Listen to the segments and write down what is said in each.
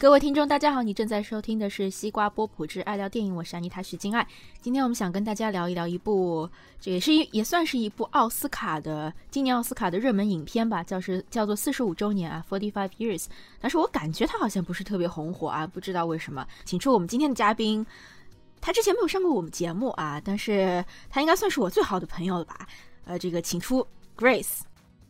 各位听众，大家好，你正在收听的是西瓜波普之爱聊电影，我是安妮塔徐金爱。今天我们想跟大家聊一聊一部，这也是一也算是一部奥斯卡的今年奥斯卡的热门影片吧，叫是叫做四十五周年啊，Forty Five Years。但是我感觉它好像不是特别红火啊，不知道为什么。请出我们今天的嘉宾，他之前没有上过我们节目啊，但是他应该算是我最好的朋友了吧？呃，这个请出 Grace。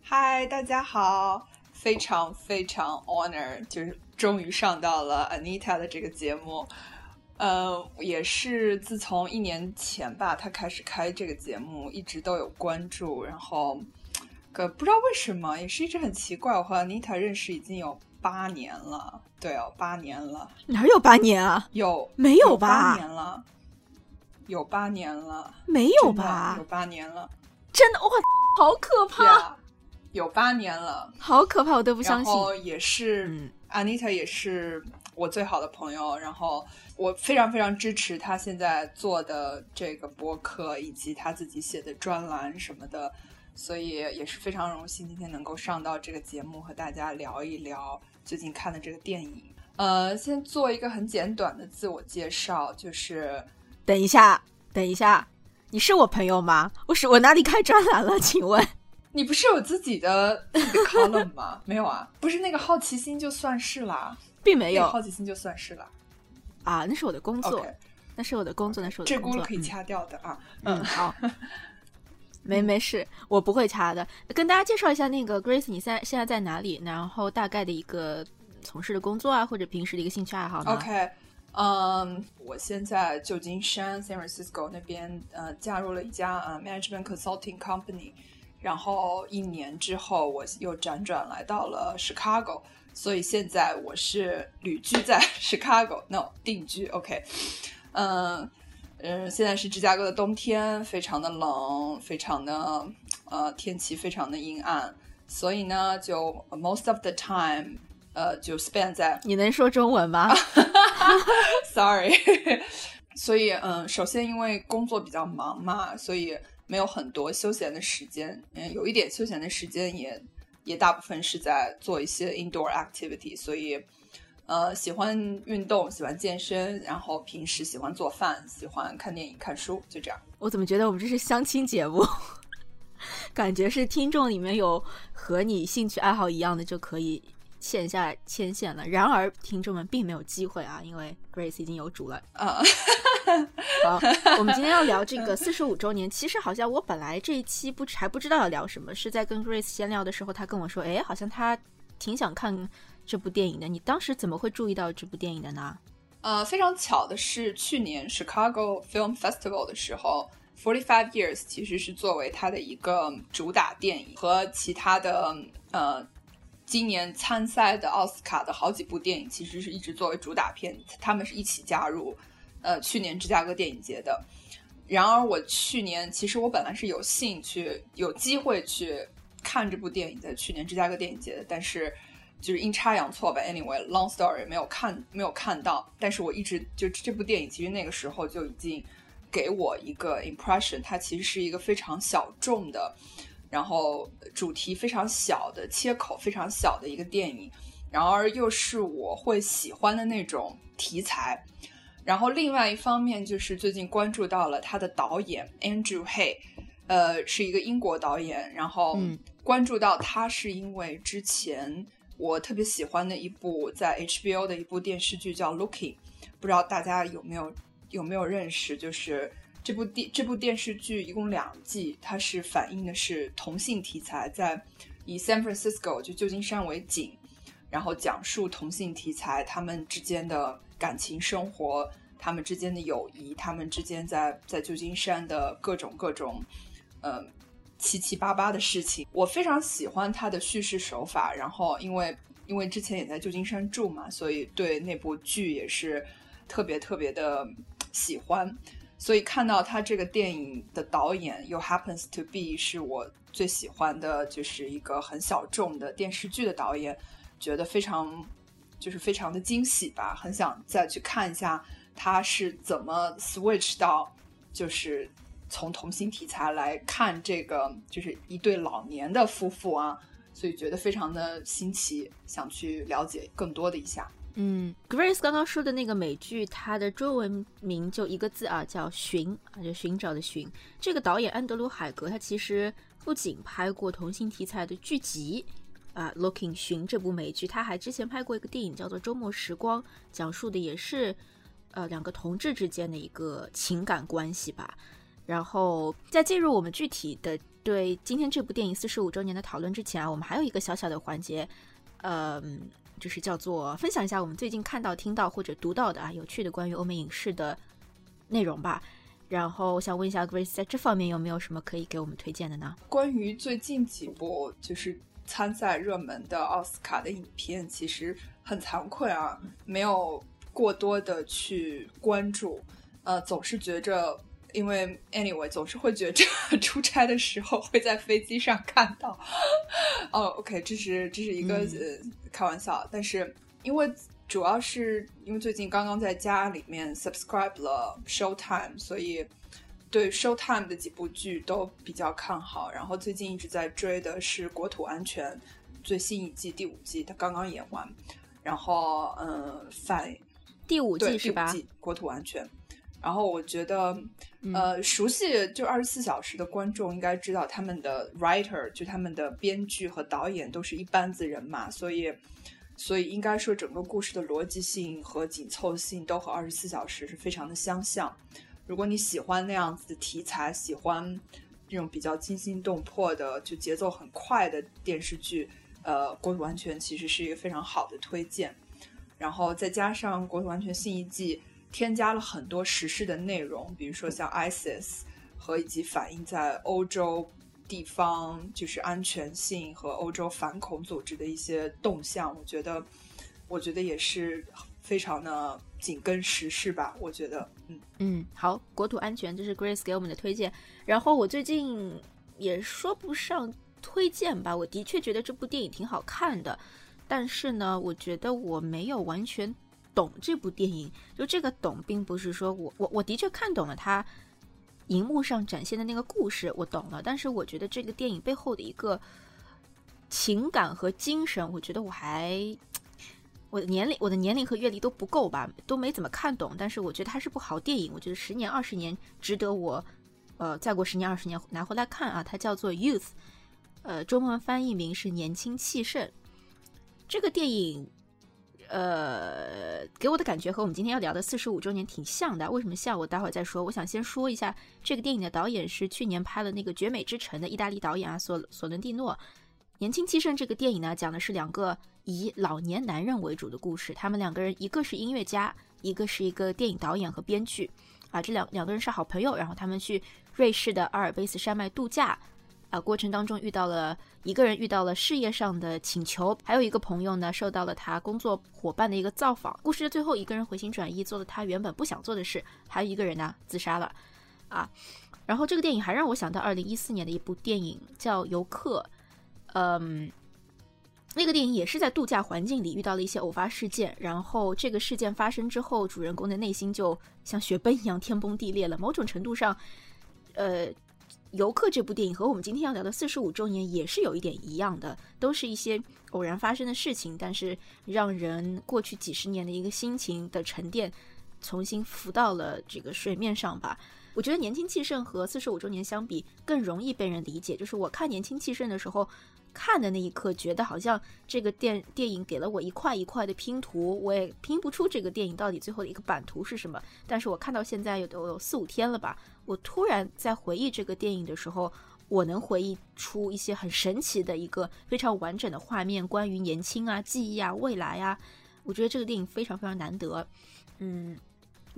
嗨，大家好，非常非常 honor，就是终于上到了 Anita 的这个节目。呃，也是自从一年前吧，他开始开这个节目，一直都有关注。然后，可不知道为什么，也是一直很奇怪。我和 Anita 认识已经有八年了，对哦，八年了。哪有八年啊？有没有吧？八年了，有八年了，没有吧？有八年了，真的哇，好可怕！有八年了，好可怕，我都不相信。然后也是，Anita 也是我最好的朋友。然后我非常非常支持他现在做的这个博客，以及他自己写的专栏什么的。所以也是非常荣幸今天能够上到这个节目，和大家聊一聊最近看的这个电影。呃，先做一个很简短的自我介绍，就是等一下，等一下，你是我朋友吗？我是我哪里开专栏了？请问？你不是有自己的 column 吗？没有啊，不是那个好奇心就算是啦，并没有好奇心就算是啦啊，那是我的工作，那是我的工作，那是我的工作，这可以掐掉的啊。嗯，好，没没事，我不会掐的。跟大家介绍一下，那个 Grace，你现在现在在哪里？然后大概的一个从事的工作啊，或者平时的一个兴趣爱好呢？OK，嗯，我现在旧金山 San Francisco 那边呃，加入了一家呃 management consulting company。然后一年之后，我又辗转来到了 Chicago，所以现在我是旅居在 Chicago，no 定居，OK，嗯嗯，现在是芝加哥的冬天，非常的冷，非常的呃天气非常的阴暗，所以呢，就 most of the time，呃，就 spend 在你能说中文吗？Sorry，所以嗯，首先因为工作比较忙嘛，所以。没有很多休闲的时间，嗯，有一点休闲的时间也也大部分是在做一些 indoor activity，所以呃喜欢运动，喜欢健身，然后平时喜欢做饭，喜欢看电影、看书，就这样。我怎么觉得我们这是相亲节目？感觉是听众里面有和你兴趣爱好一样的就可以。线下牵线了，然而听众们并没有机会啊，因为 Grace 已经有主了啊。好，我们今天要聊这个 四十五周年。其实好像我本来这一期不还不知道要聊什么，是在跟 Grace 闲聊的时候，他跟我说，哎，好像他挺想看这部电影的。你当时怎么会注意到这部电影的呢？呃，非常巧的是，去年 Chicago Film Festival 的时候，Forty Five Years 其实是作为他的一个主打电影，和其他的呃。今年参赛的奥斯卡的好几部电影，其实是一直作为主打片，他们是一起加入，呃，去年芝加哥电影节的。然而，我去年其实我本来是有兴趣、有机会去看这部电影，在去年芝加哥电影节的，但是就是阴差阳错吧。Anyway，long story 没有看，没有看到。但是我一直就这部电影，其实那个时候就已经给我一个 impression，它其实是一个非常小众的。然后主题非常小的切口非常小的一个电影，然而又是我会喜欢的那种题材。然后另外一方面就是最近关注到了他的导演 Andrew Hay，呃，是一个英国导演。然后关注到他是因为之前我特别喜欢的一部在 HBO 的一部电视剧叫《Looking》，不知道大家有没有有没有认识？就是。这部电这部电视剧一共两季，它是反映的是同性题材，在以 San Francisco 就旧金山为景，然后讲述同性题材他们之间的感情生活，他们之间的友谊，他们之间在在旧金山的各种各种，呃，七七八八的事情。我非常喜欢他的叙事手法，然后因为因为之前也在旧金山住嘛，所以对那部剧也是特别特别的喜欢。所以看到他这个电影的导演又 happens to be 是我最喜欢的，就是一个很小众的电视剧的导演，觉得非常就是非常的惊喜吧，很想再去看一下他是怎么 switch 到就是从同性题材来看这个就是一对老年的夫妇啊，所以觉得非常的新奇，想去了解更多的一下。嗯，Grace 刚刚说的那个美剧，它的中文名就一个字啊，叫《寻》啊，就寻找的寻。这个导演安德鲁·海格，他其实不仅拍过同性题材的剧集啊，《Looking 寻》这部美剧，他还之前拍过一个电影叫做《周末时光》，讲述的也是呃两个同志之间的一个情感关系吧。然后在进入我们具体的对今天这部电影四十五周年的讨论之前啊，我们还有一个小小的环节，嗯。就是叫做分享一下我们最近看到、听到或者读到的啊有趣的关于欧美影视的内容吧。然后我想问一下 Grace，在这方面有没有什么可以给我们推荐的呢？关于最近几部就是参赛热门的奥斯卡的影片，其实很惭愧啊，没有过多的去关注。呃，总是觉着。因为 anyway 总是会觉着出差的时候会在飞机上看到，哦，OK，这是这是一个呃开玩笑，但是因为主要是因为最近刚刚在家里面 subscribe 了 Showtime，所以对 Showtime 的几部剧都比较看好。然后最近一直在追的是《国土安全》最新一季第五季，它刚刚演完。然后嗯，反第五季是吧？国土安全。然后我觉得，呃，熟悉就二十四小时的观众应该知道，他们的 writer 就他们的编剧和导演都是一班子人嘛，所以，所以应该说整个故事的逻辑性和紧凑性都和二十四小时是非常的相像。如果你喜欢那样子的题材，喜欢这种比较惊心动魄的，就节奏很快的电视剧，呃，《国土安全》其实是一个非常好的推荐。然后再加上《国土安全》新一季。添加了很多时事的内容，比如说像 ISIS 和以及反映在欧洲地方就是安全性和欧洲反恐组织的一些动向，我觉得，我觉得也是非常的紧跟时事吧。我觉得，嗯嗯，好，国土安全这是 Grace 给我们的推荐。然后我最近也说不上推荐吧，我的确觉得这部电影挺好看的，但是呢，我觉得我没有完全。懂这部电影，就这个懂，并不是说我我我的确看懂了它荧幕上展现的那个故事，我懂了。但是我觉得这个电影背后的一个情感和精神，我觉得我还我的年龄我的年龄和阅历都不够吧，都没怎么看懂。但是我觉得它是部好电影，我觉得十年二十年值得我呃再过十年二十年拿回来看啊。它叫做《Youth》，呃，中文翻译名是《年轻气盛》。这个电影。呃，给我的感觉和我们今天要聊的四十五周年挺像的。为什么像？我待会儿再说。我想先说一下，这个电影的导演是去年拍了那个《绝美之城》的意大利导演啊，索索伦蒂诺。年轻气盛这个电影呢，讲的是两个以老年男人为主的故事。他们两个人，一个是音乐家，一个是一个电影导演和编剧。啊，这两两个人是好朋友，然后他们去瑞士的阿尔卑斯山脉度假。啊，过程当中遇到了一个人，遇到了事业上的请求，还有一个朋友呢，受到了他工作伙伴的一个造访。故事的最后，一个人回心转意，做了他原本不想做的事；还有一个人呢，自杀了。啊，然后这个电影还让我想到二零一四年的一部电影叫《游客》。嗯，那个电影也是在度假环境里遇到了一些偶发事件，然后这个事件发生之后，主人公的内心就像雪崩一样天崩地裂了。某种程度上，呃。游客这部电影和我们今天要聊的四十五周年也是有一点一样的，都是一些偶然发生的事情，但是让人过去几十年的一个心情的沉淀，重新浮到了这个水面上吧。我觉得年轻气盛和四十五周年相比更容易被人理解，就是我看年轻气盛的时候。看的那一刻，觉得好像这个电电影给了我一块一块的拼图，我也拼不出这个电影到底最后的一个版图是什么。但是我看到现在有都有四五天了吧，我突然在回忆这个电影的时候，我能回忆出一些很神奇的一个非常完整的画面，关于年轻啊、记忆啊、未来啊，我觉得这个电影非常非常难得，嗯。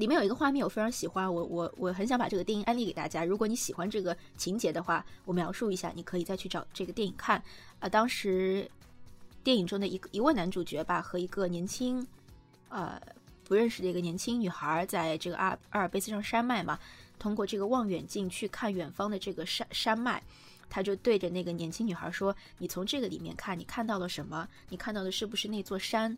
里面有一个画面我非常喜欢，我我我很想把这个电影安利给大家。如果你喜欢这个情节的话，我描述一下，你可以再去找这个电影看。啊，当时电影中的一个一位男主角吧，和一个年轻呃不认识的一个年轻女孩，在这个阿阿尔卑斯上山脉嘛，通过这个望远镜去看远方的这个山山脉，他就对着那个年轻女孩说：“你从这个里面看，你看到了什么？你看到的是不是那座山？”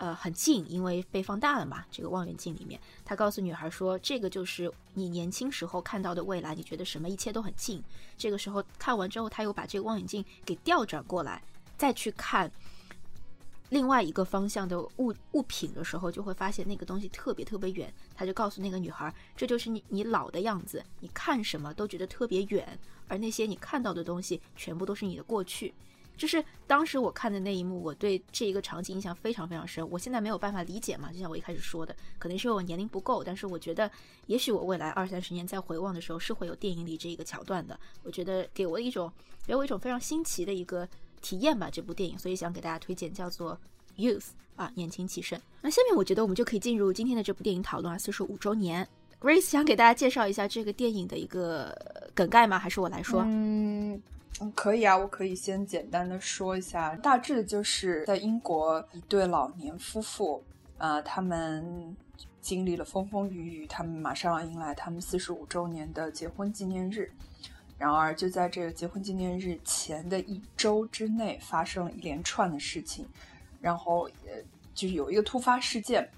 呃，很近，因为被放大了嘛。这个望远镜里面，他告诉女孩说：“这个就是你年轻时候看到的未来。你觉得什么一切都很近。”这个时候看完之后，他又把这个望远镜给调转过来，再去看另外一个方向的物物品的时候，就会发现那个东西特别特别远。他就告诉那个女孩，这就是你你老的样子，你看什么都觉得特别远，而那些你看到的东西，全部都是你的过去。就是当时我看的那一幕，我对这一个场景印象非常非常深。我现在没有办法理解嘛，就像我一开始说的，可能是因为我年龄不够，但是我觉得，也许我未来二三十年再回望的时候，是会有电影里这一个桥段的。我觉得给我一种给我一种非常新奇的一个体验吧，这部电影，所以想给大家推荐，叫做《Youth》啊，年轻气盛。那下面我觉得我们就可以进入今天的这部电影讨论啊，四十五周年。Grace 想给大家介绍一下这个电影的一个梗概吗？还是我来说？嗯。嗯，可以啊，我可以先简单的说一下，大致就是在英国一对老年夫妇，呃，他们经历了风风雨雨，他们马上要迎来他们四十五周年的结婚纪念日。然而，就在这个结婚纪念日前的一周之内，发生了一连串的事情，然后呃，就是有一个突发事件。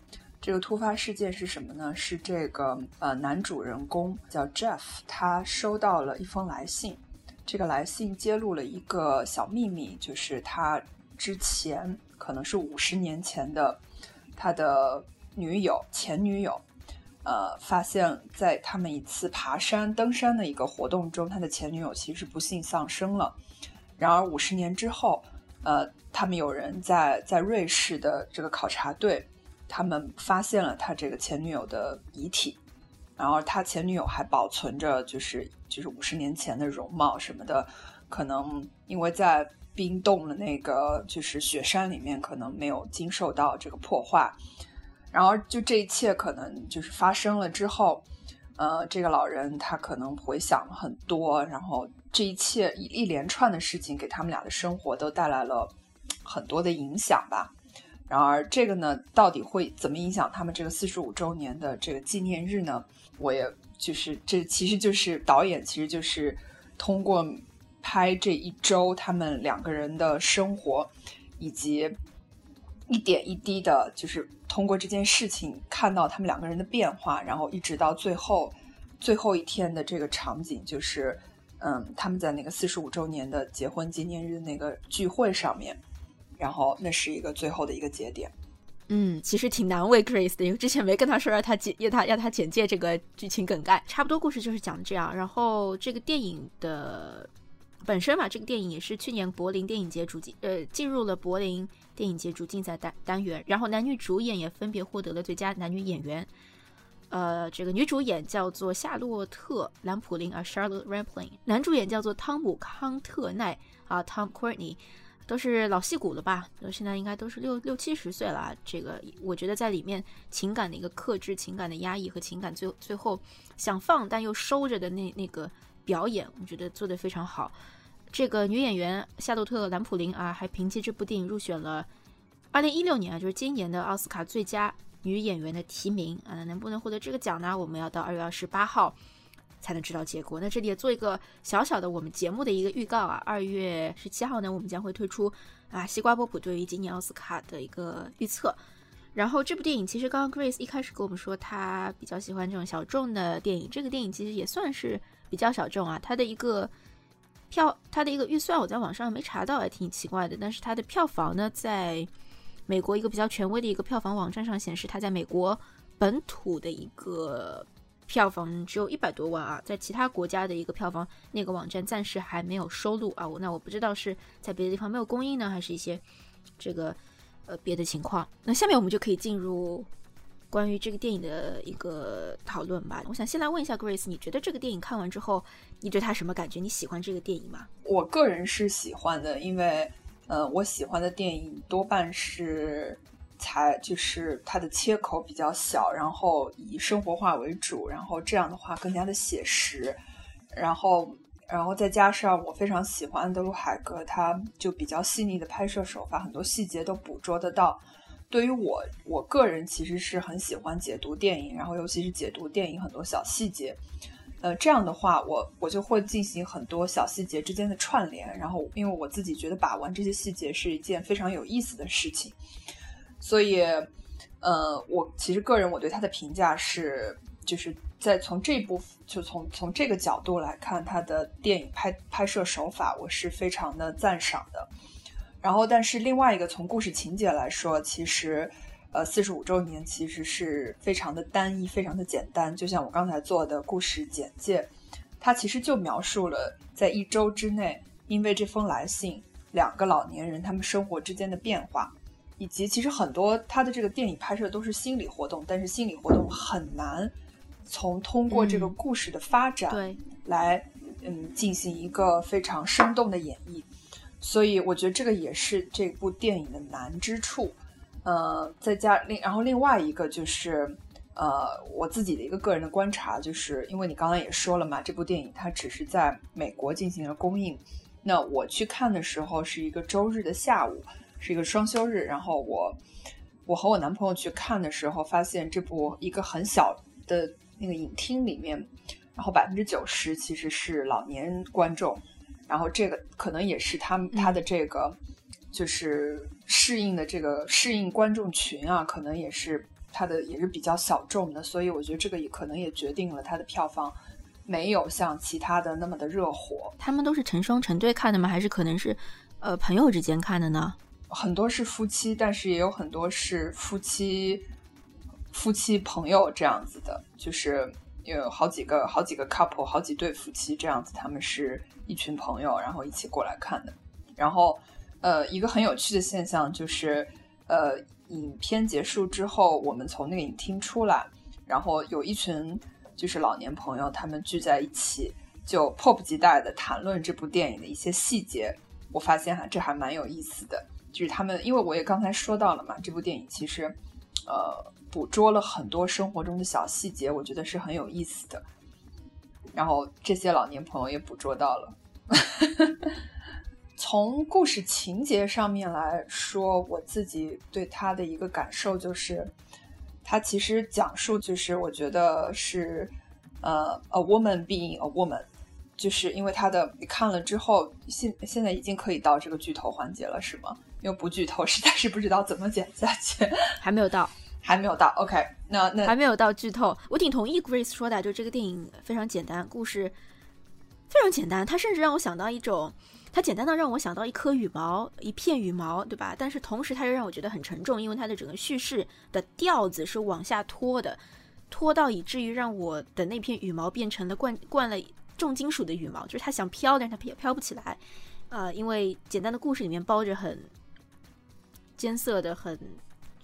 这个突发事件是什么呢？是这个呃，男主人公叫 Jeff，他收到了一封来信。这个来信揭露了一个小秘密，就是他之前可能是五十年前的他的女友前女友，呃，发现，在他们一次爬山登山的一个活动中，他的前女友其实不幸丧生了。然而五十年之后，呃，他们有人在在瑞士的这个考察队，他们发现了他这个前女友的遗体。然后他前女友还保存着，就是就是五十年前的容貌什么的，可能因为在冰冻的那个就是雪山里面，可能没有经受到这个破坏。然后就这一切可能就是发生了之后，呃，这个老人他可能回想了很多，然后这一切一一连串的事情给他们俩的生活都带来了很多的影响吧。然而这个呢，到底会怎么影响他们这个四十五周年的这个纪念日呢？我也就是这，其实就是导演，其实就是通过拍这一周他们两个人的生活，以及一点一滴的，就是通过这件事情看到他们两个人的变化，然后一直到最后最后一天的这个场景，就是嗯，他们在那个四十五周年的结婚纪念日那个聚会上面。然后那是一个最后的一个节点，嗯，其实挺难为 Grace 的，因为之前没跟他说让他简要他要他简介这个剧情梗概，差不多故事就是讲这样。然后这个电影的本身嘛，这个电影也是去年柏林电影节主竞呃进入了柏林电影节主竞赛单单元，然后男女主演也分别获得了最佳男女演员，呃，这个女主演叫做夏洛特兰普林啊 Charlotte Rampling，男主演叫做汤姆康特奈啊 Tom Courtney。都是老戏骨了吧？现在应该都是六六七十岁了。这个我觉得在里面情感的一个克制、情感的压抑和情感最最后想放但又收着的那那个表演，我觉得做得非常好。这个女演员夏洛特·兰普林啊，还凭借这部电影入选了二零一六年啊，就是今年的奥斯卡最佳女演员的提名啊。能不能获得这个奖呢？我们要到二月二十八号。才能知道结果。那这里也做一个小小的我们节目的一个预告啊，二月十七号呢，我们将会推出啊西瓜波普对于今年奥斯卡的一个预测。然后这部电影其实刚刚 Grace 一开始跟我们说他比较喜欢这种小众的电影，这个电影其实也算是比较小众啊。它的一个票，它的一个预算我在网上没查到，还挺奇怪的。但是它的票房呢，在美国一个比较权威的一个票房网站上显示，它在美国本土的一个。票房只有一百多万啊，在其他国家的一个票房，那个网站暂时还没有收录啊。我那我不知道是在别的地方没有公映呢，还是一些这个呃别的情况。那下面我们就可以进入关于这个电影的一个讨论吧。我想先来问一下 Grace，你觉得这个电影看完之后，你对它什么感觉？你喜欢这个电影吗？我个人是喜欢的，因为呃，我喜欢的电影多半是。才就是它的切口比较小，然后以生活化为主，然后这样的话更加的写实，然后然后再加上我非常喜欢安德鲁海格，他就比较细腻的拍摄手法，很多细节都捕捉得到。对于我我个人其实是很喜欢解读电影，然后尤其是解读电影很多小细节，呃，这样的话我我就会进行很多小细节之间的串联，然后因为我自己觉得把玩这些细节是一件非常有意思的事情。所以，呃，我其实个人我对他的评价是，就是在从这部就从从这个角度来看，他的电影拍拍摄手法我是非常的赞赏的。然后，但是另外一个从故事情节来说，其实，呃，四十五周年其实是非常的单一，非常的简单。就像我刚才做的故事简介，它其实就描述了在一周之内，因为这封来信，两个老年人他们生活之间的变化，以及其实很多他的这个电影拍摄都是心理活动，但是心理活动很难从通过这个故事的发展对来。嗯，进行一个非常生动的演绎，所以我觉得这个也是这部电影的难之处。呃，再加另，然后另外一个就是，呃，我自己的一个个人的观察，就是因为你刚刚也说了嘛，这部电影它只是在美国进行了公映，那我去看的时候是一个周日的下午，是一个双休日，然后我我和我男朋友去看的时候，发现这部一个很小的那个影厅里面。然后百分之九十其实是老年观众，然后这个可能也是他他的这个就是适应的这个适应观众群啊，可能也是他的也是比较小众的，所以我觉得这个也可能也决定了他的票房没有像其他的那么的热火。他们都是成双成对看的吗？还是可能是呃朋友之间看的呢？很多是夫妻，但是也有很多是夫妻夫妻朋友这样子的，就是。有好几个、好几个 couple，好几对夫妻这样子，他们是一群朋友，然后一起过来看的。然后，呃，一个很有趣的现象就是，呃，影片结束之后，我们从那个影厅出来，然后有一群就是老年朋友，他们聚在一起，就迫不及待的谈论这部电影的一些细节。我发现哈，这还蛮有意思的，就是他们，因为我也刚才说到了嘛，这部电影其实，呃。捕捉了很多生活中的小细节，我觉得是很有意思的。然后这些老年朋友也捕捉到了。从故事情节上面来说，我自己对他的一个感受就是，他其实讲述就是我觉得是呃，a woman being a woman，就是因为他的你看了之后，现现在已经可以到这个剧透环节了，是吗？因为不剧透 实在是不知道怎么剪下去，还没有到。还没有到，OK，那那还没有到剧透。我挺同意 Grace 说的，就这个电影非常简单，故事非常简单。它甚至让我想到一种，它简单到让我想到一颗羽毛，一片羽毛，对吧？但是同时，它又让我觉得很沉重，因为它的整个叙事的调子是往下拖的，拖到以至于让我的那片羽毛变成了灌灌了重金属的羽毛，就是它想飘，但是它飘飘不起来。呃，因为简单的故事里面包着很艰涩的很。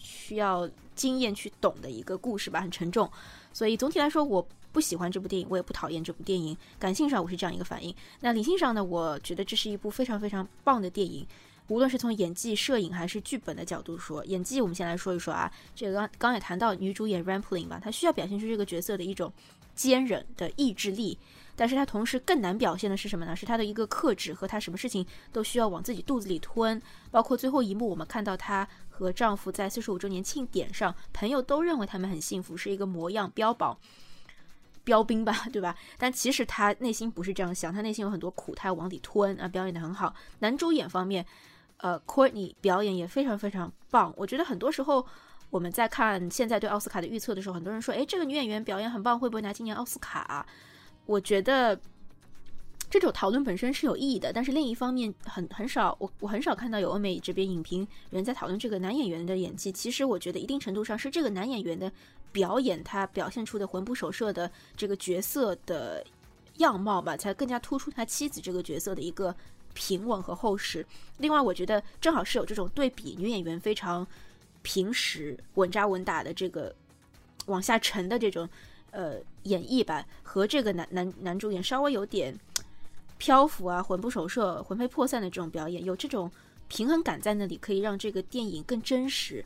需要经验去懂的一个故事吧，很沉重，所以总体来说，我不喜欢这部电影，我也不讨厌这部电影。感性上我是这样一个反应，那理性上呢？我觉得这是一部非常非常棒的电影，无论是从演技、摄影还是剧本的角度说，演技我们先来说一说啊，这个刚刚也谈到女主演 Rampling 吧，她需要表现出这个角色的一种坚韧的意志力。但是他同时更难表现的是什么呢？是他的一个克制和他什么事情都需要往自己肚子里吞，包括最后一幕，我们看到她和丈夫在四十五周年庆典上，朋友都认为他们很幸福，是一个模样标榜标兵吧，对吧？但其实他内心不是这样想，他内心有很多苦，他要往里吞啊。表演的很好，男主演方面，呃，Courtney 表演也非常非常棒。我觉得很多时候我们在看现在对奥斯卡的预测的时候，很多人说，诶，这个女演员表演很棒，会不会拿今年奥斯卡？我觉得这种讨论本身是有意义的，但是另一方面，很很少，我我很少看到有欧美这边影评人在讨论这个男演员的演技。其实我觉得一定程度上是这个男演员的表演，他表现出的魂不守舍的这个角色的样貌吧，才更加突出他妻子这个角色的一个平稳和厚实。另外，我觉得正好是有这种对比，女演员非常平实、稳扎稳打的这个往下沉的这种。呃，演绎吧，和这个男男男主演稍微有点漂浮啊，魂不守舍、魂飞魄散的这种表演，有这种平衡感在那里，可以让这个电影更真实。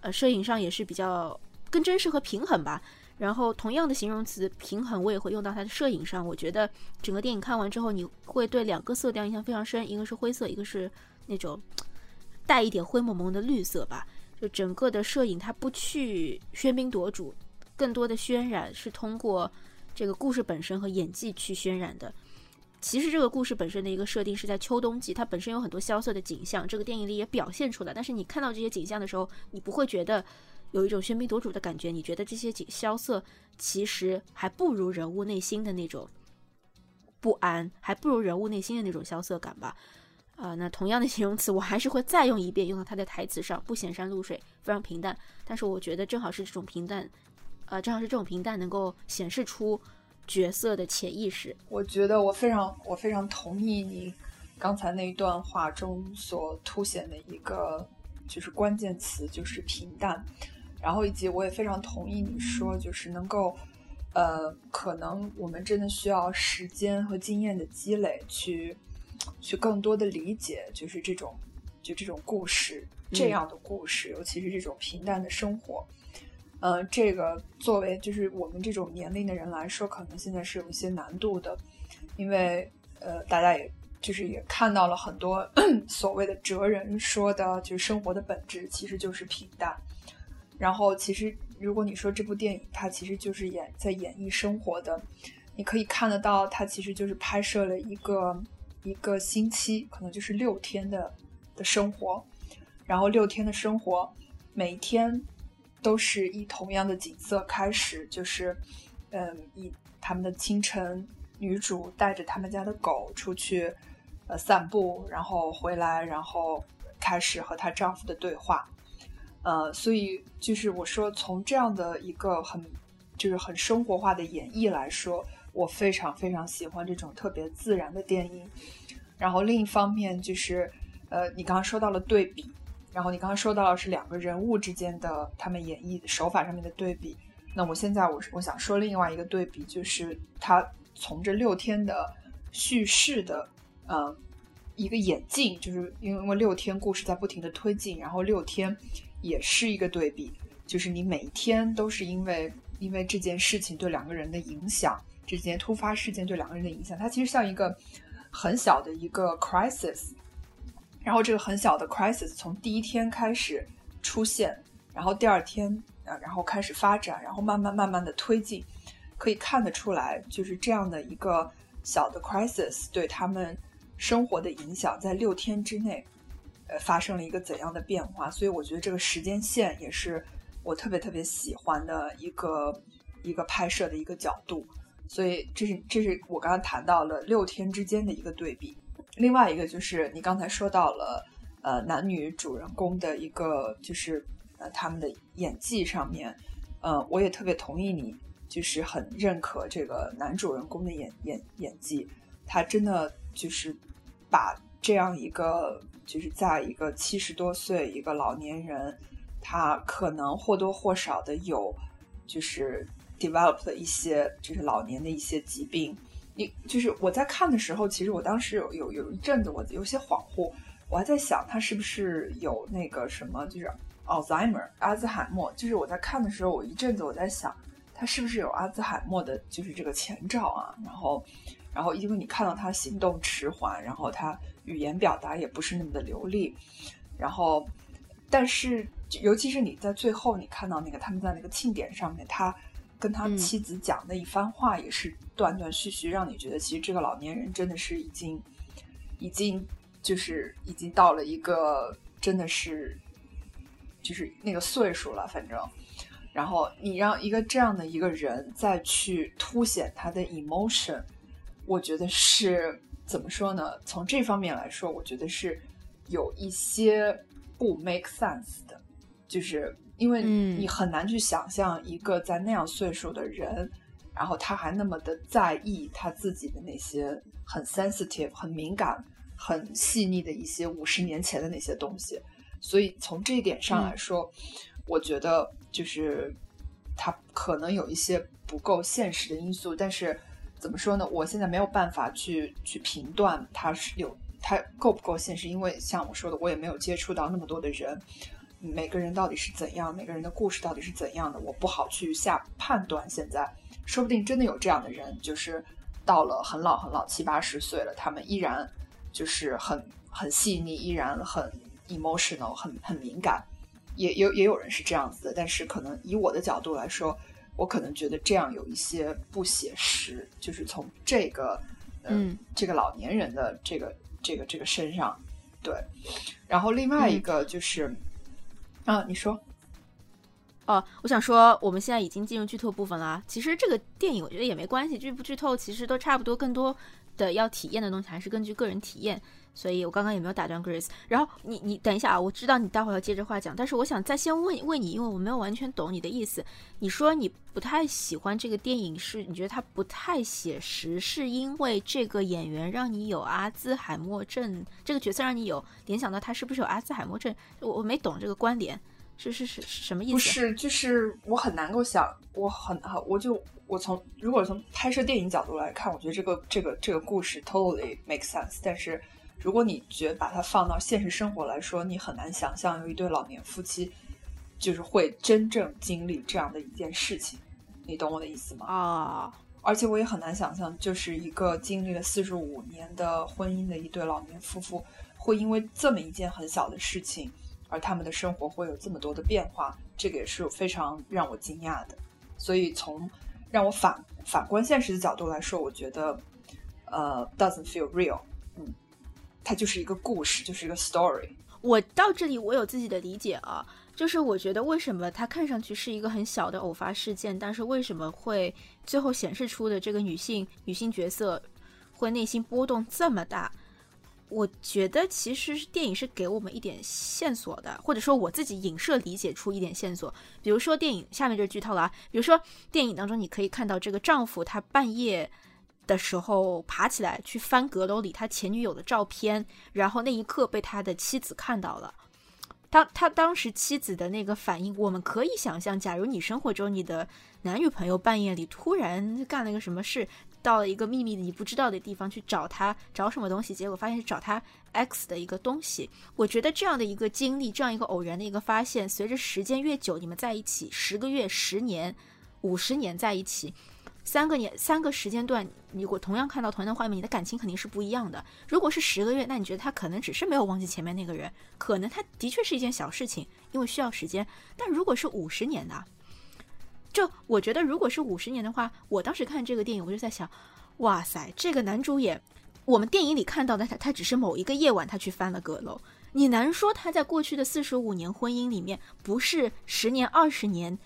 呃，摄影上也是比较更真实和平衡吧。然后，同样的形容词平衡，我也会用到它的摄影上。我觉得整个电影看完之后，你会对两个色调印象非常深，一个是灰色，一个是那种带一点灰蒙蒙的绿色吧。就整个的摄影，它不去喧宾夺主。更多的渲染是通过这个故事本身和演技去渲染的。其实这个故事本身的一个设定是在秋冬季，它本身有很多萧瑟的景象，这个电影里也表现出来。但是你看到这些景象的时候，你不会觉得有一种喧宾夺主的感觉，你觉得这些景萧瑟其实还不如人物内心的那种不安，还不如人物内心的那种萧瑟感吧。啊，那同样的形容词我还是会再用一遍，用到他的台词上，不显山露水，非常平淡。但是我觉得正好是这种平淡，呃，正好是这种平淡能够显示出角色的潜意识。我觉得我非常我非常同意你刚才那一段话中所凸显的一个就是关键词，就是平淡。然后以及我也非常同意你说，就是能够，呃，可能我们真的需要时间和经验的积累，去去更多的理解，就是这种就这种故事这样的故事，尤其是这种平淡的生活。嗯，这个作为就是我们这种年龄的人来说，可能现在是有一些难度的，因为呃，大家也就是也看到了很多 所谓的哲人说的，就是生活的本质其实就是平淡。然后，其实如果你说这部电影，它其实就是演在演绎生活的，你可以看得到，它其实就是拍摄了一个一个星期，可能就是六天的的生活，然后六天的生活，每一天都是以同样的景色开始，就是嗯，以他们的清晨，女主带着他们家的狗出去呃散步，然后回来，然后开始和她丈夫的对话。呃，所以就是我说，从这样的一个很，就是很生活化的演绎来说，我非常非常喜欢这种特别自然的电影。然后另一方面就是，呃，你刚刚说到了对比，然后你刚刚说到的是两个人物之间的他们演绎手法上面的对比。那我现在我我想说另外一个对比，就是他从这六天的叙事的，呃，一个演进，就是因为六天故事在不停的推进，然后六天。也是一个对比，就是你每一天都是因为因为这件事情对两个人的影响，这件突发事件对两个人的影响，它其实像一个很小的一个 crisis，然后这个很小的 crisis 从第一天开始出现，然后第二天啊，然后开始发展，然后慢慢慢慢的推进，可以看得出来，就是这样的一个小的 crisis 对他们生活的影响，在六天之内。呃，发生了一个怎样的变化？所以我觉得这个时间线也是我特别特别喜欢的一个一个拍摄的一个角度。所以这是这是我刚刚谈到了六天之间的一个对比。另外一个就是你刚才说到了呃男女主人公的一个就是呃他们的演技上面，呃我也特别同意你，就是很认可这个男主人公的演演演技，他真的就是把这样一个。就是在一个七十多岁一个老年人，他可能或多或少的有，就是 develop 了一些就是老年的一些疾病。就是我在看的时候，其实我当时有有有一阵子我有些恍惚，我还在想他是不是有那个什么，就是 Alzheimer 阿兹海默。就是我在看的时候，我一阵子我在想他是不是有阿兹海默的，就是这个前兆啊。然后，然后因为你看到他行动迟缓，然后他。语言表达也不是那么的流利，然后，但是尤其是你在最后你看到那个他们在那个庆典上面，他跟他妻子讲的一番话，也是断断续续，让你觉得其实这个老年人真的是已经，已经就是已经到了一个真的是，就是那个岁数了，反正，然后你让一个这样的一个人再去凸显他的 emotion，我觉得是。怎么说呢？从这方面来说，我觉得是有一些不 make sense 的，就是因为你很难去想象一个在那样岁数的人，然后他还那么的在意他自己的那些很 sensitive、很敏感、很细腻的一些五十年前的那些东西。所以从这一点上来说，我觉得就是他可能有一些不够现实的因素，但是。怎么说呢？我现在没有办法去去评断他是有他够不够现实，因为像我说的，我也没有接触到那么多的人，每个人到底是怎样，每个人的故事到底是怎样的，我不好去下判断。现在说不定真的有这样的人，就是到了很老很老七八十岁了，他们依然就是很很细腻，依然很 emotional，很很敏感，也有也有人是这样子的。但是可能以我的角度来说。我可能觉得这样有一些不写实，就是从这个，嗯，这个老年人的这个这个这个身上，对。然后另外一个就是，啊，你说，哦，我想说，我们现在已经进入剧透部分了。其实这个电影我觉得也没关系，剧不剧透其实都差不多，更多的要体验的东西还是根据个人体验。所以我刚刚也没有打断 Grace。然后你你等一下啊，我知道你待会儿要接着话讲，但是我想再先问问你，因为我没有完全懂你的意思。你说你不太喜欢这个电影，是你觉得它不太写实，是因为这个演员让你有阿兹海默症，这个角色让你有联想到他是不是有阿兹海默症？我我没懂这个关联，是是是什么意思？不是，就是我很难够想，我很我就我从如果从拍摄电影角度来看，我觉得这个这个这个故事 totally make sense，但是。如果你觉把它放到现实生活来说，你很难想象有一对老年夫妻，就是会真正经历这样的一件事情，你懂我的意思吗？啊！而且我也很难想象，就是一个经历了四十五年的婚姻的一对老年夫妇，会因为这么一件很小的事情，而他们的生活会有这么多的变化，这个也是非常让我惊讶的。所以从让我反反观现实的角度来说，我觉得，呃，doesn't feel real。它就是一个故事，就是一个 story。我到这里，我有自己的理解啊，就是我觉得为什么它看上去是一个很小的偶发事件，但是为什么会最后显示出的这个女性女性角色会内心波动这么大？我觉得其实是电影是给我们一点线索的，或者说我自己影射理解出一点线索。比如说电影下面就是剧透了啊，比如说电影当中你可以看到这个丈夫他半夜。的时候爬起来去翻阁楼里他前女友的照片，然后那一刻被他的妻子看到了。当他当时妻子的那个反应，我们可以想象，假如你生活中你的男女朋友半夜里突然干了一个什么事，到了一个秘密的你不知道的地方去找他找什么东西，结果发现是找他 X 的一个东西。我觉得这样的一个经历，这样一个偶然的一个发现，随着时间越久，你们在一起十个月、十年、五十年在一起。三个年三个时间段，如果同样看到同样的画面，你的感情肯定是不一样的。如果是十个月，那你觉得他可能只是没有忘记前面那个人，可能他的确是一件小事情，因为需要时间。但如果是五十年的，就我觉得如果是五十年的话，我当时看这个电影，我就在想，哇塞，这个男主演，我们电影里看到的他，他只是某一个夜晚他去翻了阁楼，你难说他在过去的四十五年婚姻里面，不是十年二十年，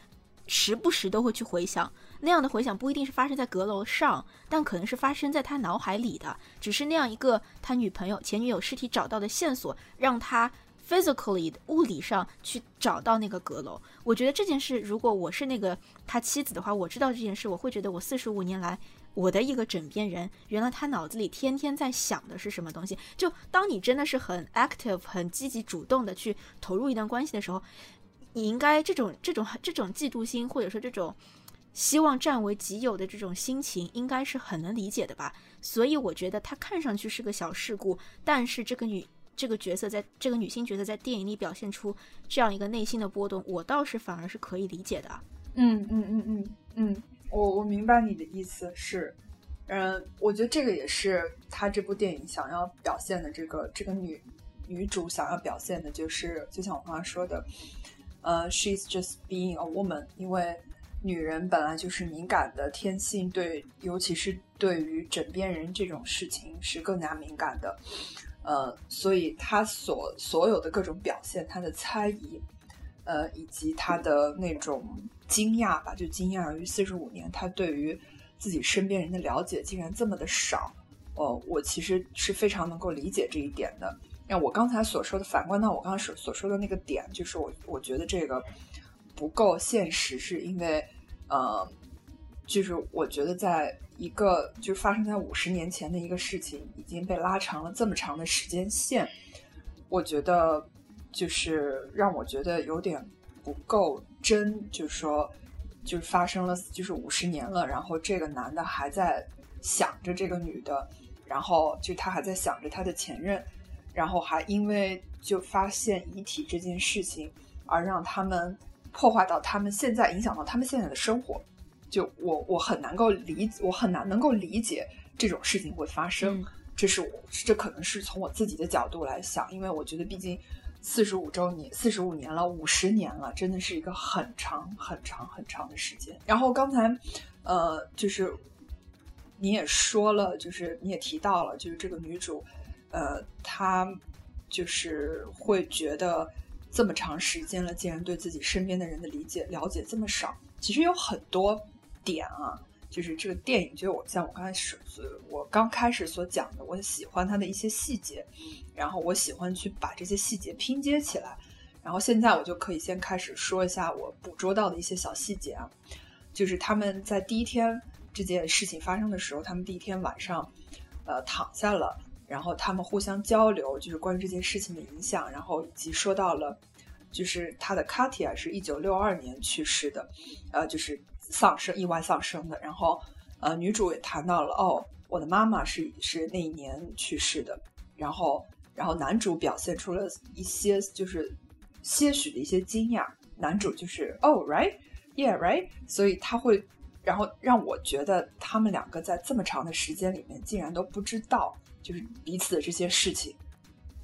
时不时都会去回想。那样的回想不一定是发生在阁楼上，但可能是发生在他脑海里的。只是那样一个他女朋友、前女友尸体找到的线索，让他 physically 物理上去找到那个阁楼。我觉得这件事，如果我是那个他妻子的话，我知道这件事，我会觉得我四十五年来我的一个枕边人，原来他脑子里天天在想的是什么东西。就当你真的是很 active、很积极主动的去投入一段关系的时候，你应该这种、这种、这种嫉妒心，或者说这种。希望占为己有的这种心情，应该是很能理解的吧。所以我觉得他看上去是个小事故，但是这个女这个角色在这个女性角色在电影里表现出这样一个内心的波动，我倒是反而是可以理解的。嗯嗯嗯嗯嗯，我我明白你的意思是，嗯，我觉得这个也是他这部电影想要表现的，这个这个女女主想要表现的就是，就像我刚刚说的，呃，she's just being a woman，因为。女人本来就是敏感的天性，对，尤其是对于枕边人这种事情是更加敏感的，呃，所以她所所有的各种表现，她的猜疑，呃，以及她的那种惊讶吧，就惊讶于四十五年，她对于自己身边人的了解竟然这么的少，哦，我其实是非常能够理解这一点的。那我刚才所说的，反观到我刚才所所说的那个点，就是我我觉得这个不够现实，是因为。呃，就是我觉得，在一个就发生在五十年前的一个事情，已经被拉长了这么长的时间线，我觉得就是让我觉得有点不够真。就是说，就是发生了，就是五十年了，然后这个男的还在想着这个女的，然后就他还在想着他的前任，然后还因为就发现遗体这件事情而让他们。破坏到他们现在，影响到他们现在的生活，就我我很难够理，我很难能够理解这种事情会发生。这是我这可能是从我自己的角度来想，因为我觉得毕竟四十五周年、四十五年了、五十年了，真的是一个很长、很长、很长的时间。然后刚才，呃，就是你也说了，就是你也提到了，就是这个女主，呃，他就是会觉得。这么长时间了，竟然对自己身边的人的理解了解这么少，其实有很多点啊，就是这个电影，就我像我刚才说，我刚开始所讲的，我喜欢它的一些细节，然后我喜欢去把这些细节拼接起来。然后现在我就可以先开始说一下我捕捉到的一些小细节啊，就是他们在第一天这件事情发生的时候，他们第一天晚上，呃，躺下了，然后他们互相交流，就是关于这件事情的影响，然后以及说到了，就是他的卡提亚是一九六二年去世的，呃，就是。丧生意外丧生的，然后呃，女主也谈到了哦，我的妈妈是是那一年去世的，然后然后男主表现出了一些就是些许的一些惊讶，男主就是哦，right，yeah，right，所以他会然后让我觉得他们两个在这么长的时间里面竟然都不知道就是彼此的这些事情，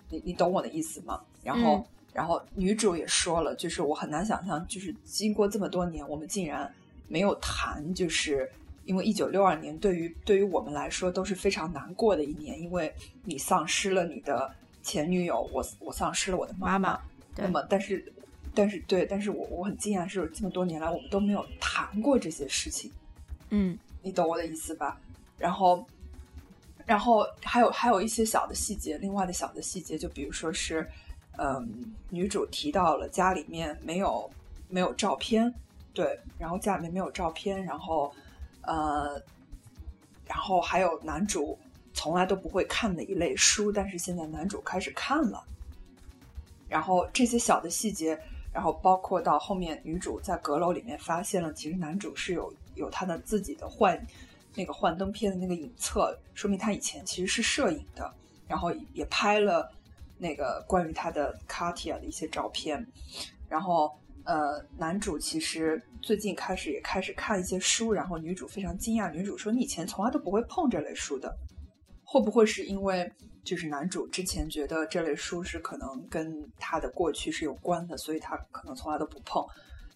你你懂我的意思吗？然后然后女主也说了，就是我很难想象，就是经过这么多年，我们竟然。没有谈，就是因为一九六二年对于对于我们来说都是非常难过的一年，因为你丧失了你的前女友，我我丧失了我的妈妈。那么，但是但是对，但是我我很惊讶，是这么多年来我们都没有谈过这些事情。嗯，你懂我的意思吧？然后，然后还有还有一些小的细节，另外的小的细节，就比如说是，嗯，女主提到了家里面没有没有照片。对，然后家里面没有照片，然后，呃，然后还有男主从来都不会看的一类书，但是现在男主开始看了。然后这些小的细节，然后包括到后面女主在阁楼里面发现了，其实男主是有有他的自己的幻那个幻灯片的那个影册，说明他以前其实是摄影的，然后也拍了那个关于他的卡提亚的一些照片，然后。呃，男主其实最近开始也开始看一些书，然后女主非常惊讶。女主说：“你以前从来都不会碰这类书的，会不会是因为就是男主之前觉得这类书是可能跟他的过去是有关的，所以他可能从来都不碰。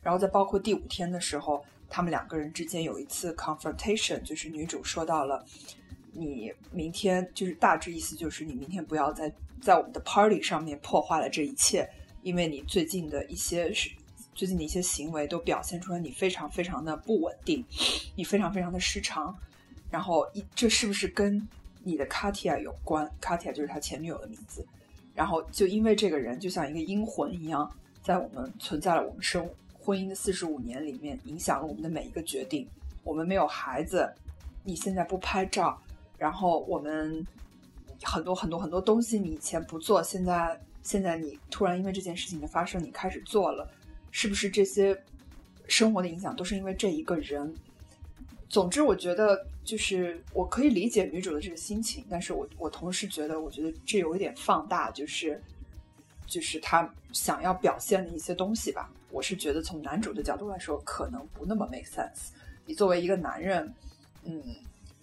然后在包括第五天的时候，他们两个人之间有一次 confrontation，就是女主说到了你明天就是大致意思就是你明天不要在在我们的 party 上面破坏了这一切，因为你最近的一些是。最近的一些行为都表现出来，你非常非常的不稳定，你非常非常的失常，然后一这是不是跟你的 Katia 有关？Katia 就是他前女友的名字，然后就因为这个人就像一个阴魂一样，在我们存在了我们生婚姻的四十五年里面，影响了我们的每一个决定。我们没有孩子，你现在不拍照，然后我们很多很多很多东西你以前不做，现在现在你突然因为这件事情的发生，你开始做了。是不是这些生活的影响都是因为这一个人？总之，我觉得就是我可以理解女主的这个心情，但是我我同时觉得，我觉得这有一点放大，就是就是他想要表现的一些东西吧。我是觉得从男主的角度来说，可能不那么 make sense。你作为一个男人，嗯，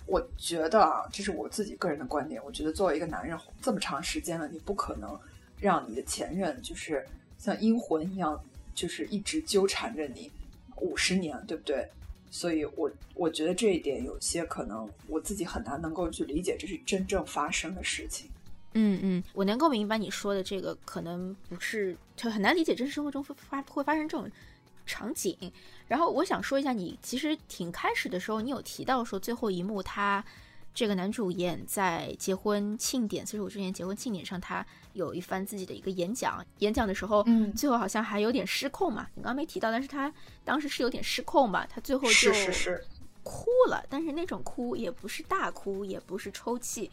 我觉得啊，这是我自己个人的观点。我觉得作为一个男人，这么长时间了，你不可能让你的前任就是像阴魂一样。就是一直纠缠着你五十年，对不对？所以，我我觉得这一点有些可能我自己很难能够去理解，这是真正发生的事情。嗯嗯，我能够明白你说的这个，可能不是就很难理解，真实生活中发会发生这种场景。然后，我想说一下，你其实挺开始的时候，你有提到说最后一幕他。这个男主演在结婚庆典四十五周年结婚庆典上，他有一番自己的一个演讲。演讲的时候，嗯，最后好像还有点失控嘛。你刚刚没提到，但是他当时是有点失控吧？他最后就是是是哭了，但是那种哭也不是大哭，也不是抽泣，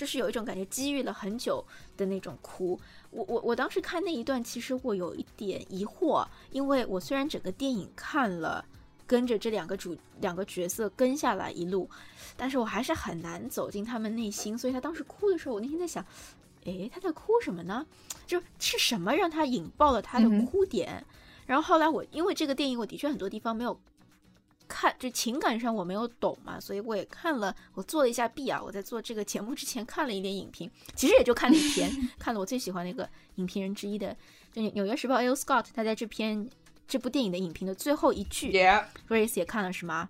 就是有一种感觉积郁了很久的那种哭。我我我当时看那一段，其实我有一点疑惑，因为我虽然整个电影看了。跟着这两个主两个角色跟下来一路，但是我还是很难走进他们内心。所以他当时哭的时候，我那天在想，诶，他在哭什么呢？就是什么让他引爆了他的哭点？然后后来我因为这个电影，我的确很多地方没有看，就情感上我没有懂嘛，所以我也看了，我做了一下弊啊。我在做这个节目之前看了一点影评，其实也就看了一篇，看了我最喜欢的一个影评人之一的，就《纽约时报》L. Scott，他在这篇。这部电影的影评的最后一句，Grace 也看了是吗？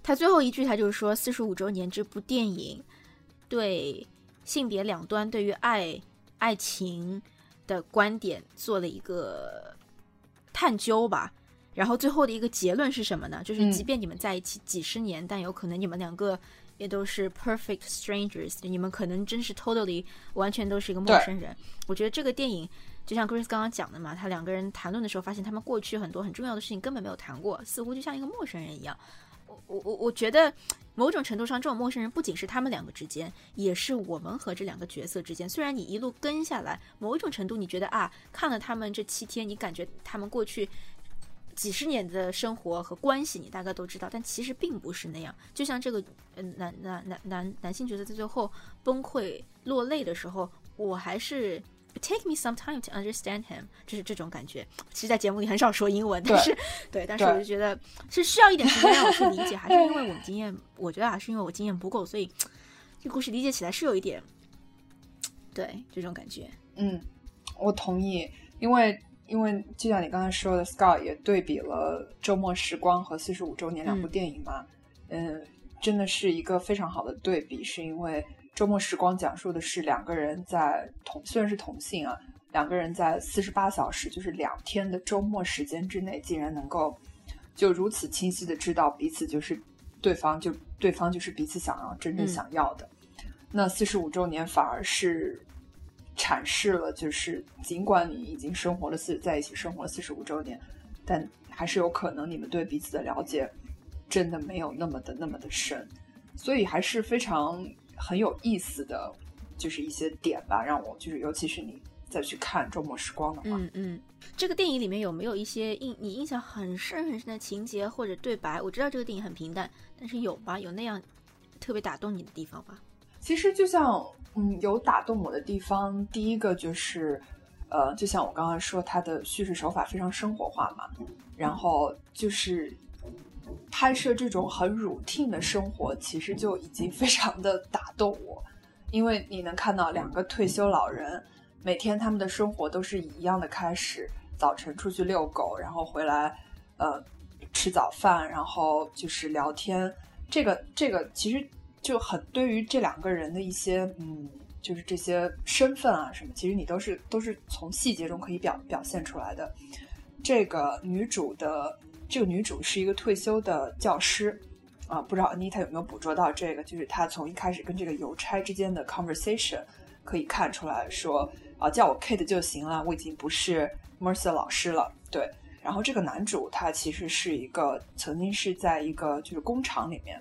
他最后一句，他就是说，四十五周年这部电影对性别两端对于爱爱情的观点做了一个探究吧。然后最后的一个结论是什么呢？就是即便你们在一起几十年，但有可能你们两个也都是 perfect strangers，你们可能真是 totally 完全都是一个陌生人。我觉得这个电影就像 Chris 刚刚讲的嘛，他两个人谈论的时候，发现他们过去很多很重要的事情根本没有谈过，似乎就像一个陌生人一样。我我我我觉得某种程度上，这种陌生人不仅是他们两个之间，也是我们和这两个角色之间。虽然你一路跟下来，某一种程度你觉得啊，看了他们这七天，你感觉他们过去。几十年的生活和关系，你大概都知道，但其实并不是那样。就像这个，嗯，男男男男男性角色在最后崩溃落泪的时候，我还是 take me some time to understand him，就是这种感觉。其实，在节目里很少说英文，但是对，但是我就觉得是需要一点时间让我去理解，还是因为我们经验，我觉得还是因为我经验不够，所以这故事理解起来是有一点，对这种感觉。嗯，我同意，因为。因为就像你刚才说的，Scott 也对比了《周末时光》和《四十五周年》两部电影嘛，嗯，真的是一个非常好的对比。是因为《周末时光》讲述的是两个人在同虽然是同性啊，两个人在四十八小时，就是两天的周末时间之内，竟然能够就如此清晰的知道彼此就是对方，就对方就是彼此想要真正想要的。那四十五周年反而是。阐释了，就是尽管你已经生活了四在一起生活了四十五周年，但还是有可能你们对彼此的了解真的没有那么的那么的深，所以还是非常很有意思的，就是一些点吧，让我就是尤其是你再去看周末时光的话，嗯嗯，这个电影里面有没有一些印你印象很深很深的情节或者对白？我知道这个电影很平淡，但是有吧？有那样特别打动你的地方吧？其实就像。嗯，有打动我的地方，第一个就是，呃，就像我刚刚说，它的叙事手法非常生活化嘛，然后就是拍摄这种很 routine 的生活，其实就已经非常的打动我，因为你能看到两个退休老人每天他们的生活都是一样的开始，早晨出去遛狗，然后回来，呃，吃早饭，然后就是聊天，这个这个其实。就很对于这两个人的一些嗯，就是这些身份啊什么，其实你都是都是从细节中可以表表现出来的。这个女主的这个女主是一个退休的教师啊，不知道 Anita 有没有捕捉到这个？就是她从一开始跟这个邮差之间的 conversation 可以看出来说啊，叫我 Kate 就行了，我已经不是 Mercer 老师了。对，然后这个男主他其实是一个曾经是在一个就是工厂里面。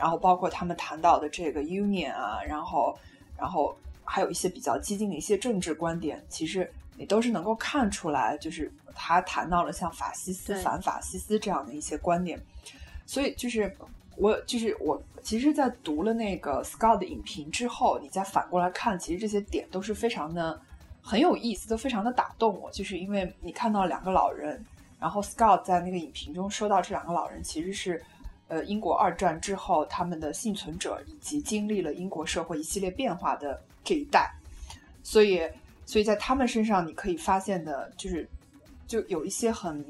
然后包括他们谈到的这个 union 啊，然后，然后还有一些比较激进的一些政治观点，其实你都是能够看出来，就是他谈到了像法西斯、反法西斯这样的一些观点。所以就是我，就是我，其实，在读了那个 Scott 的影评之后，你再反过来看，其实这些点都是非常的很有意思，都非常的打动我。就是因为你看到两个老人，然后 Scott 在那个影评中说到，这两个老人其实是。呃，英国二战之后，他们的幸存者以及经历了英国社会一系列变化的这一代，所以，所以在他们身上，你可以发现的，就是就有一些很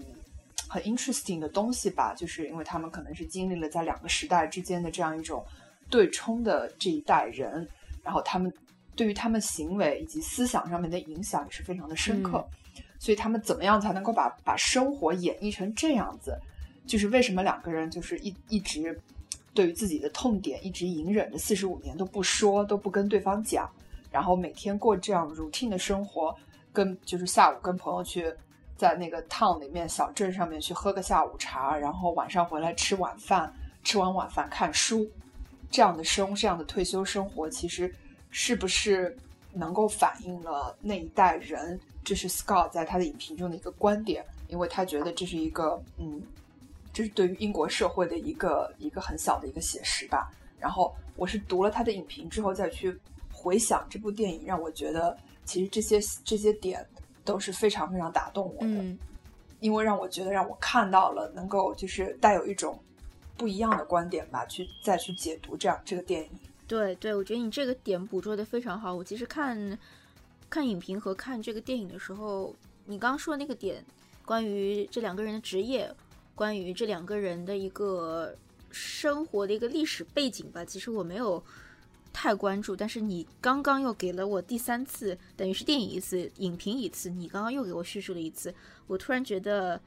很 interesting 的东西吧，就是因为他们可能是经历了在两个时代之间的这样一种对冲的这一代人，然后他们对于他们行为以及思想上面的影响也是非常的深刻，所以他们怎么样才能够把把生活演绎成这样子？就是为什么两个人就是一一直对于自己的痛点一直隐忍着四十五年都不说都不跟对方讲，然后每天过这样 routine 的生活，跟就是下午跟朋友去在那个 town 里面小镇上面去喝个下午茶，然后晚上回来吃晚饭，吃完晚饭看书，这样的生这样的退休生活，其实是不是能够反映了那一代人？这是 Scott 在他的影评中的一个观点，因为他觉得这是一个嗯。这是对于英国社会的一个一个很小的一个写实吧。然后我是读了他的影评之后再去回想这部电影，让我觉得其实这些这些点都是非常非常打动我的，因为让我觉得让我看到了能够就是带有一种不一样的观点吧，去再去解读这样这个电影。对对，我觉得你这个点捕捉的非常好。我其实看看影评和看这个电影的时候，你刚刚说的那个点，关于这两个人的职业。关于这两个人的一个生活的一个历史背景吧，其实我没有太关注。但是你刚刚又给了我第三次，等于是电影一次，影评一次，你刚刚又给我叙述了一次，我突然觉得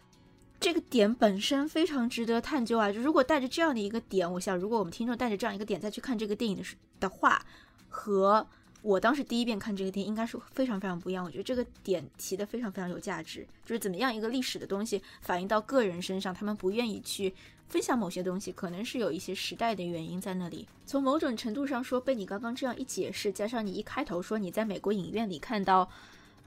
这个点本身非常值得探究啊！就如果带着这样的一个点，我想，如果我们听众带着这样一个点再去看这个电影的的话，和我当时第一遍看这个电影应该是非常非常不一样。我觉得这个点提的非常非常有价值，就是怎么样一个历史的东西反映到个人身上，他们不愿意去分享某些东西，可能是有一些时代的原因在那里。从某种程度上说，被你刚刚这样一解释，加上你一开头说你在美国影院里看到。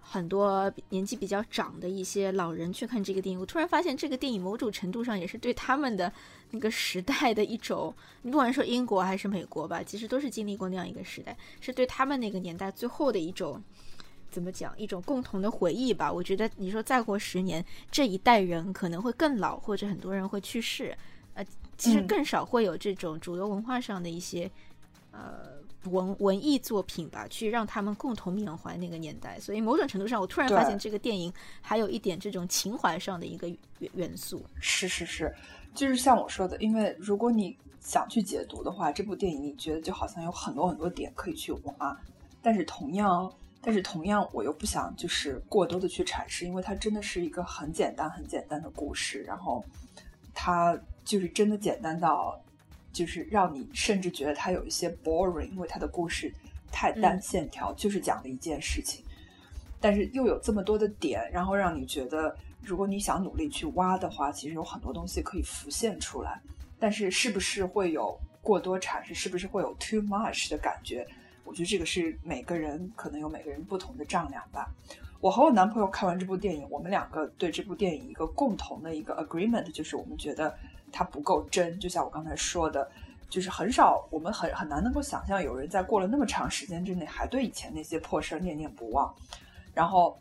很多年纪比较长的一些老人去看这个电影，我突然发现这个电影某种程度上也是对他们的那个时代的一种，你不管说英国还是美国吧，其实都是经历过那样一个时代，是对他们那个年代最后的一种怎么讲，一种共同的回忆吧。我觉得你说再过十年，这一代人可能会更老，或者很多人会去世，呃，其实更少会有这种主流文化上的一些，呃。文文艺作品吧，去让他们共同缅怀那个年代。所以某种程度上，我突然发现这个电影还有一点这种情怀上的一个元元素。是是是，就是像我说的，因为如果你想去解读的话，这部电影你觉得就好像有很多很多点可以去挖。但是同样，但是同样，我又不想就是过多的去阐释，因为它真的是一个很简单很简单的故事，然后它就是真的简单到。就是让你甚至觉得它有一些 boring，因为它的故事太单线条，就是讲的一件事情。但是又有这么多的点，然后让你觉得，如果你想努力去挖的话，其实有很多东西可以浮现出来。但是是不是会有过多阐释，是不是会有 too much 的感觉？我觉得这个是每个人可能有每个人不同的丈量吧。我和我男朋友看完这部电影，我们两个对这部电影一个共同的一个 agreement 就是我们觉得。它不够真，就像我刚才说的，就是很少，我们很很难能够想象有人在过了那么长时间之内还对以前那些破事儿念念不忘。然后，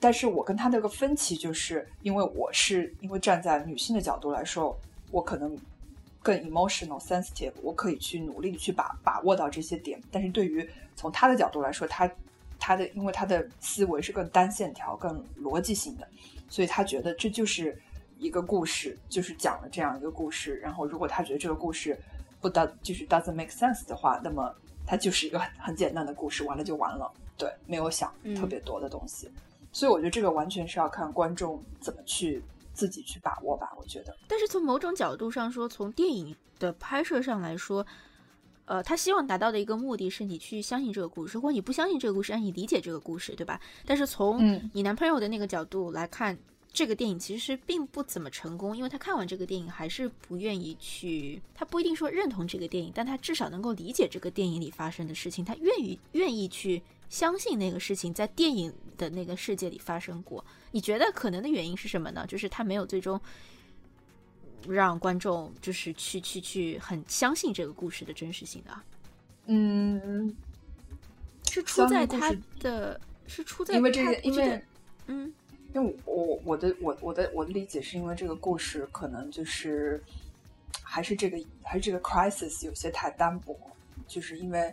但是我跟他那个分歧，就是因为我是因为站在女性的角度来说，我可能更 emotional sensitive，我可以去努力去把把握到这些点。但是对于从他的角度来说，他他的因为他的思维是更单线条、更逻辑性的，所以他觉得这就是。一个故事就是讲了这样一个故事，然后如果他觉得这个故事不 do 就是 doesn't make sense 的话，那么它就是一个很很简单的故事，完了就完了。对，没有想特别多的东西，所以我觉得这个完全是要看观众怎么去自己去把握吧。我觉得，但是从某种角度上说，从电影的拍摄上来说，呃，他希望达到的一个目的是你去相信这个故事，或你不相信这个故事，让你理解这个故事，对吧？但是从你男朋友的那个角度来看。这个电影其实并不怎么成功，因为他看完这个电影还是不愿意去，他不一定说认同这个电影，但他至少能够理解这个电影里发生的事情，他愿意愿意去相信那个事情在电影的那个世界里发生过。你觉得可能的原因是什么呢？就是他没有最终让观众就是去去去很相信这个故事的真实性的。嗯，是出在他的，是出在因为这个，因为嗯。因为我我的我我的我的理解是因为这个故事可能就是还是这个还是这个 crisis 有些太单薄，就是因为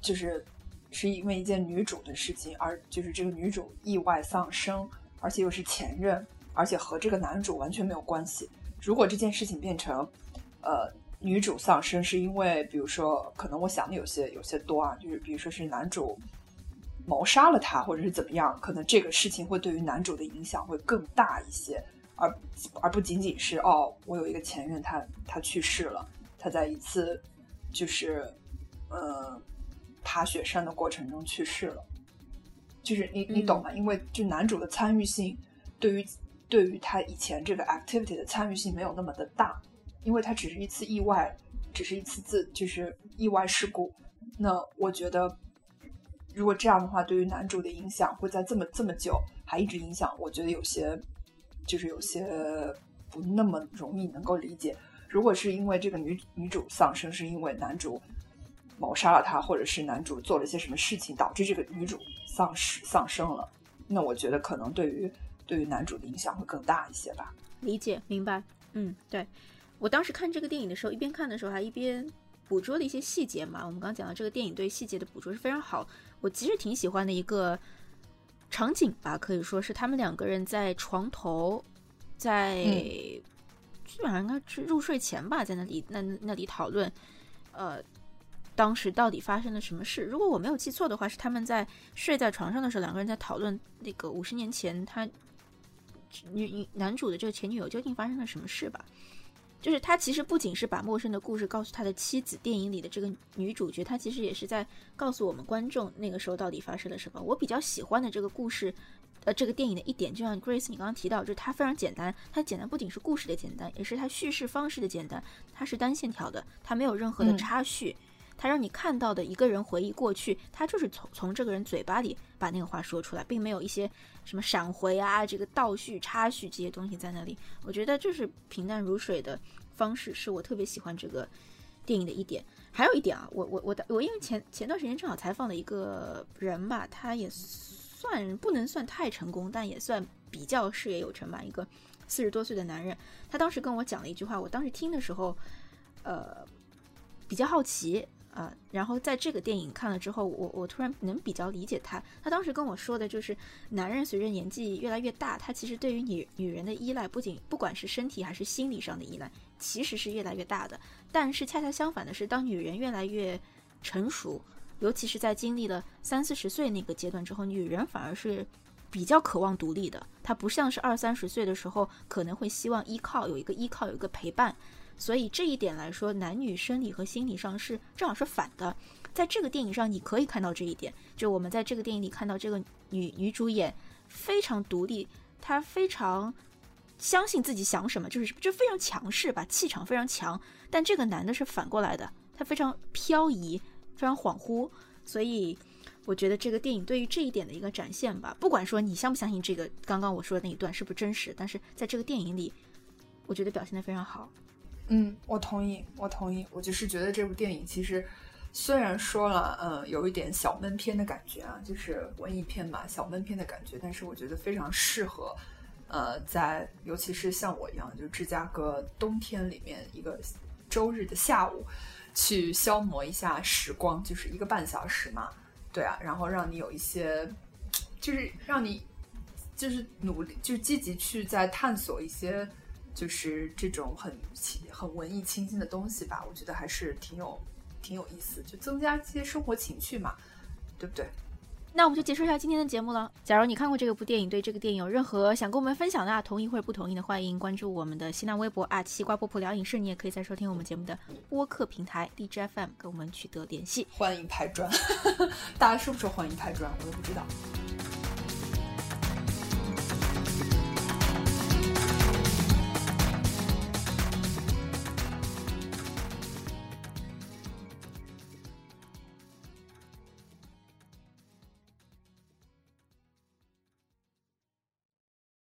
就是是因为一件女主的事情，而就是这个女主意外丧生，而且又是前任，而且和这个男主完全没有关系。如果这件事情变成呃女主丧生是因为比如说可能我想的有些有些多啊，就是比如说是男主。谋杀了他，或者是怎么样？可能这个事情会对于男主的影响会更大一些，而而不仅仅是哦，我有一个前任，他他去世了，他在一次就是呃爬雪山的过程中去世了，就是你你懂吗？因为就男主的参与性对于对于他以前这个 activity 的参与性没有那么的大，因为他只是一次意外，只是一次自就是意外事故。那我觉得。如果这样的话，对于男主的影响会在这么这么久还一直影响，我觉得有些就是有些不那么容易能够理解。如果是因为这个女女主丧生，是因为男主谋杀了她，或者是男主做了一些什么事情导致这个女主丧失丧生了，那我觉得可能对于对于男主的影响会更大一些吧。理解，明白。嗯，对我当时看这个电影的时候，一边看的时候还一边捕捉了一些细节嘛。我们刚刚讲到这个电影对细节的捕捉是非常好。我其实挺喜欢的一个场景吧，可以说是他们两个人在床头，在基本上应该是入睡前吧，在那里那那里讨论，呃，当时到底发生了什么事？如果我没有记错的话，是他们在睡在床上的时候，两个人在讨论那个五十年前他女女男主的这个前女友究竟发生了什么事吧。就是他其实不仅是把陌生的故事告诉他的妻子，电影里的这个女主角，他其实也是在告诉我们观众那个时候到底发生了什么。我比较喜欢的这个故事，呃，这个电影的一点，就像 Grace 你刚刚提到，就是它非常简单。它简单不仅是故事的简单，也是它叙事方式的简单。它是单线条的，它没有任何的插叙。他让你看到的一个人回忆过去，他就是从从这个人嘴巴里把那个话说出来，并没有一些什么闪回啊、这个倒叙、插叙这些东西在那里。我觉得这是平淡如水的方式，是我特别喜欢这个电影的一点。还有一点啊，我我我我因为前前段时间正好采访了一个人吧，他也算不能算太成功，但也算比较事业有成吧，一个四十多岁的男人。他当时跟我讲了一句话，我当时听的时候，呃，比较好奇。啊，然后在这个电影看了之后，我我突然能比较理解他。他当时跟我说的就是，男人随着年纪越来越大，他其实对于女女人的依赖，不仅不管是身体还是心理上的依赖，其实是越来越大的。但是恰恰相反的是，当女人越来越成熟，尤其是在经历了三四十岁那个阶段之后，女人反而是比较渴望独立的。她不像是二三十岁的时候，可能会希望依靠有一个依靠，有一个陪伴。所以这一点来说，男女生理和心理上是正好是反的。在这个电影上，你可以看到这一点，就我们在这个电影里看到这个女女主演非常独立，她非常相信自己想什么，就是就非常强势吧，气场非常强。但这个男的是反过来的，他非常飘移，非常恍惚。所以我觉得这个电影对于这一点的一个展现吧，不管说你相不相信这个刚刚我说的那一段是不是真实，但是在这个电影里，我觉得表现的非常好。嗯，我同意，我同意。我就是觉得这部电影其实虽然说了，嗯，有一点小闷片的感觉啊，就是文艺片嘛，小闷片的感觉。但是我觉得非常适合，呃，在尤其是像我一样，就芝加哥冬天里面一个周日的下午，去消磨一下时光，就是一个半小时嘛，对啊，然后让你有一些，就是让你就是努力，就积极去在探索一些。就是这种很很文艺清新的东西吧，我觉得还是挺有挺有意思，就增加一些生活情趣嘛，对不对？那我们就结束一下今天的节目了。假如你看过这个部电影，对这个电影有任何想跟我们分享的，同意或者不同意的，欢迎关注我们的新浪微博啊，西瓜波普聊影视。你也可以在收听我们节目的播客平台 DJFM 跟我们取得联系。欢迎拍砖，大家是不是欢迎拍砖？我都不知道。